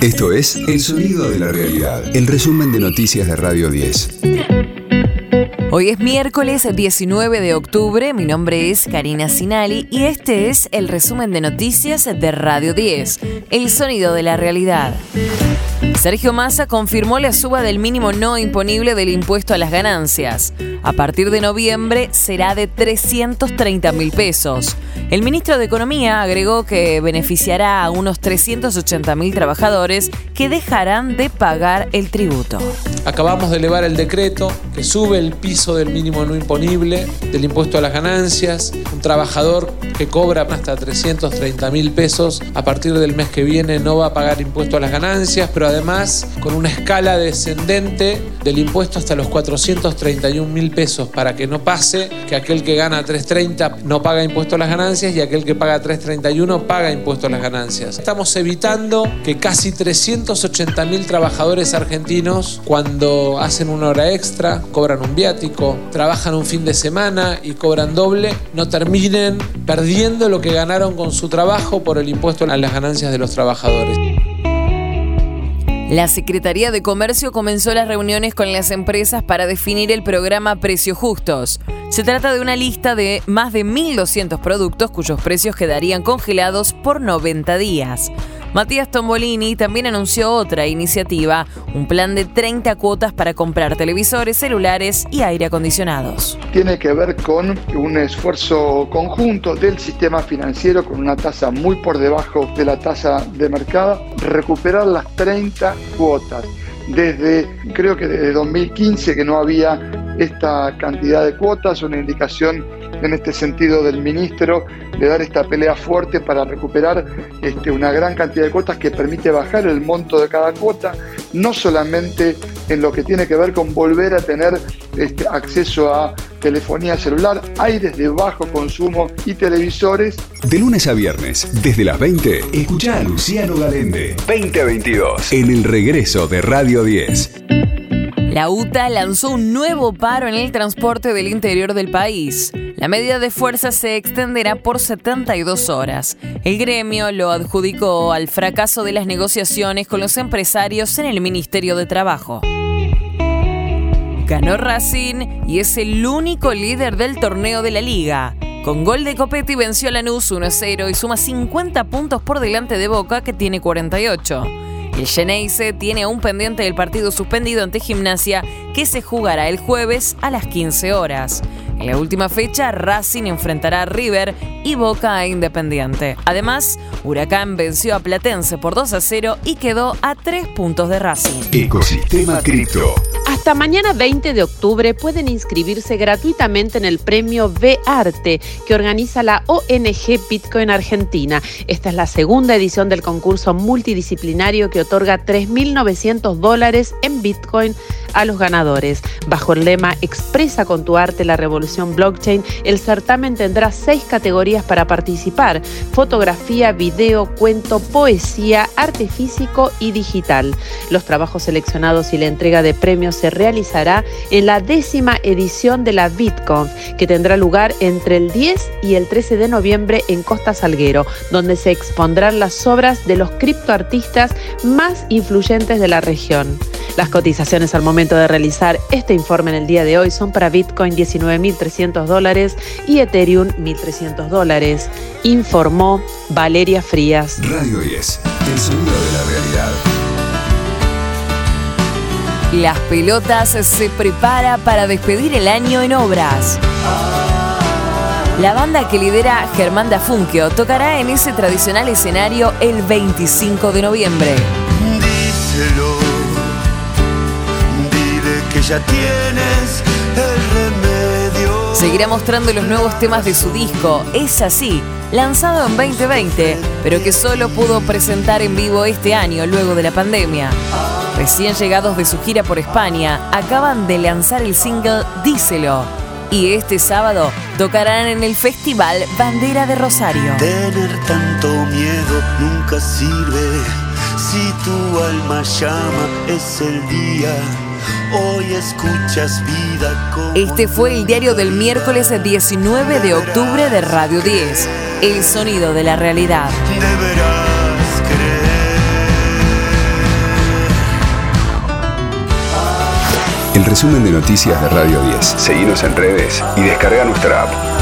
Esto es El Sonido de la Realidad, el resumen de noticias de Radio 10. Hoy es miércoles 19 de octubre, mi nombre es Karina Sinali y este es el resumen de noticias de Radio 10, El Sonido de la Realidad. Sergio Massa confirmó la suba del mínimo no imponible del impuesto a las ganancias. A partir de noviembre será de 330 mil pesos. El ministro de Economía agregó que beneficiará a unos 380 mil trabajadores que dejarán de pagar el tributo. Acabamos de elevar el decreto que sube el piso del mínimo no imponible del impuesto a las ganancias. Un trabajador que cobra hasta 330 mil pesos a partir del mes que viene no va a pagar impuesto a las ganancias, pero además con una escala descendente del impuesto hasta los 431 mil pesos para que no pase que aquel que gana 330 no paga impuesto a las ganancias y aquel que paga 331 paga impuesto a las ganancias. Estamos evitando que casi 380 mil trabajadores argentinos cuando hacen una hora extra, cobran un viático, trabajan un fin de semana y cobran doble, no terminen perdiendo lo que ganaron con su trabajo por el impuesto a las ganancias de los trabajadores. La Secretaría de Comercio comenzó las reuniones con las empresas para definir el programa Precios Justos. Se trata de una lista de más de 1.200 productos cuyos precios quedarían congelados por 90 días. Matías Tombolini también anunció otra iniciativa, un plan de 30 cuotas para comprar televisores, celulares y aire acondicionados. Tiene que ver con un esfuerzo conjunto del sistema financiero con una tasa muy por debajo de la tasa de mercado, recuperar las 30 cuotas. Desde, creo que desde 2015 que no había esta cantidad de cuotas, una indicación en este sentido del ministro de dar esta pelea fuerte para recuperar este, una gran cantidad de cuotas que permite bajar el monto de cada cuota, no solamente en lo que tiene que ver con volver a tener este, acceso a telefonía celular, aires de bajo consumo y televisores. De lunes a viernes, desde las 20, escucha a Luciano Galende, 2022, en el regreso de Radio 10. La UTA lanzó un nuevo paro en el transporte del interior del país. La medida de fuerza se extenderá por 72 horas. El gremio lo adjudicó al fracaso de las negociaciones con los empresarios en el Ministerio de Trabajo. Ganó Racing y es el único líder del torneo de la liga. Con gol de Copetti venció a Lanús 1-0 y suma 50 puntos por delante de Boca que tiene 48. El Geneise tiene un pendiente del partido suspendido ante Gimnasia que se jugará el jueves a las 15 horas. En la última fecha, Racing enfrentará a River y Boca a Independiente. Además, Huracán venció a Platense por 2 a 0 y quedó a 3 puntos de Racing. Ecosistema Cripto. Hasta mañana 20 de octubre pueden inscribirse gratuitamente en el premio B-Arte que organiza la ONG Bitcoin Argentina. Esta es la segunda edición del concurso multidisciplinario que otorga 3.900 dólares en Bitcoin a los ganadores. Bajo el lema Expresa con tu arte la revolución blockchain, el certamen tendrá seis categorías para participar. Fotografía, video, cuento, poesía, arte físico y digital. Los trabajos seleccionados y la entrega de premios se realizará en la décima edición de la BitConf, que tendrá lugar entre el 10 y el 13 de noviembre en Costa Salguero, donde se expondrán las obras de los criptoartistas más influyentes de la región. Las cotizaciones al momento de realizar este informe en el día de hoy son para Bitcoin 19.300 dólares y Ethereum 1.300 dólares, informó Valeria Frías. Radio 10, el sonido de la realidad. Las pelotas se prepara para despedir el año en obras. La banda que lidera Germán Dafunquio tocará en ese tradicional escenario el 25 de noviembre. Díselo, ya tienes el remedio. Seguirá mostrando los nuevos temas de su disco, Es así, lanzado en 2020, pero que solo pudo presentar en vivo este año luego de la pandemia. Recién llegados de su gira por España, acaban de lanzar el single Díselo. Y este sábado tocarán en el festival Bandera de Rosario. Tener tanto miedo nunca sirve. Si tu alma llama, es el día. Hoy escuchas vida como Este fue el diario del miércoles 19 de octubre de Radio 10, El sonido de la realidad. Deberás creer. El resumen de noticias de Radio 10. Seguimos en redes y descarga nuestra app.